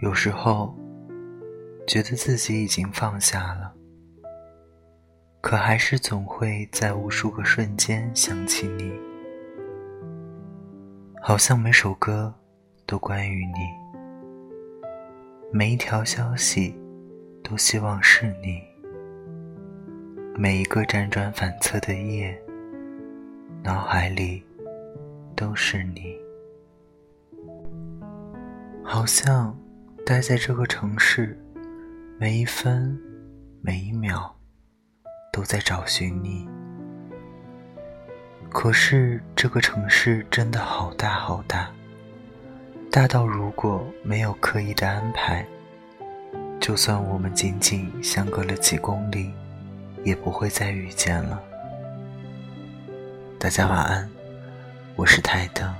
有时候觉得自己已经放下了，可还是总会在无数个瞬间想起你，好像每首歌都关于你，每一条消息都希望是你，每一个辗转反侧的夜，脑海里都是你，好像。待在这个城市，每一分每一秒都在找寻你。可是这个城市真的好大好大，大到如果没有刻意的安排，就算我们仅仅相隔了几公里，也不会再遇见了。大家晚安，我是台灯。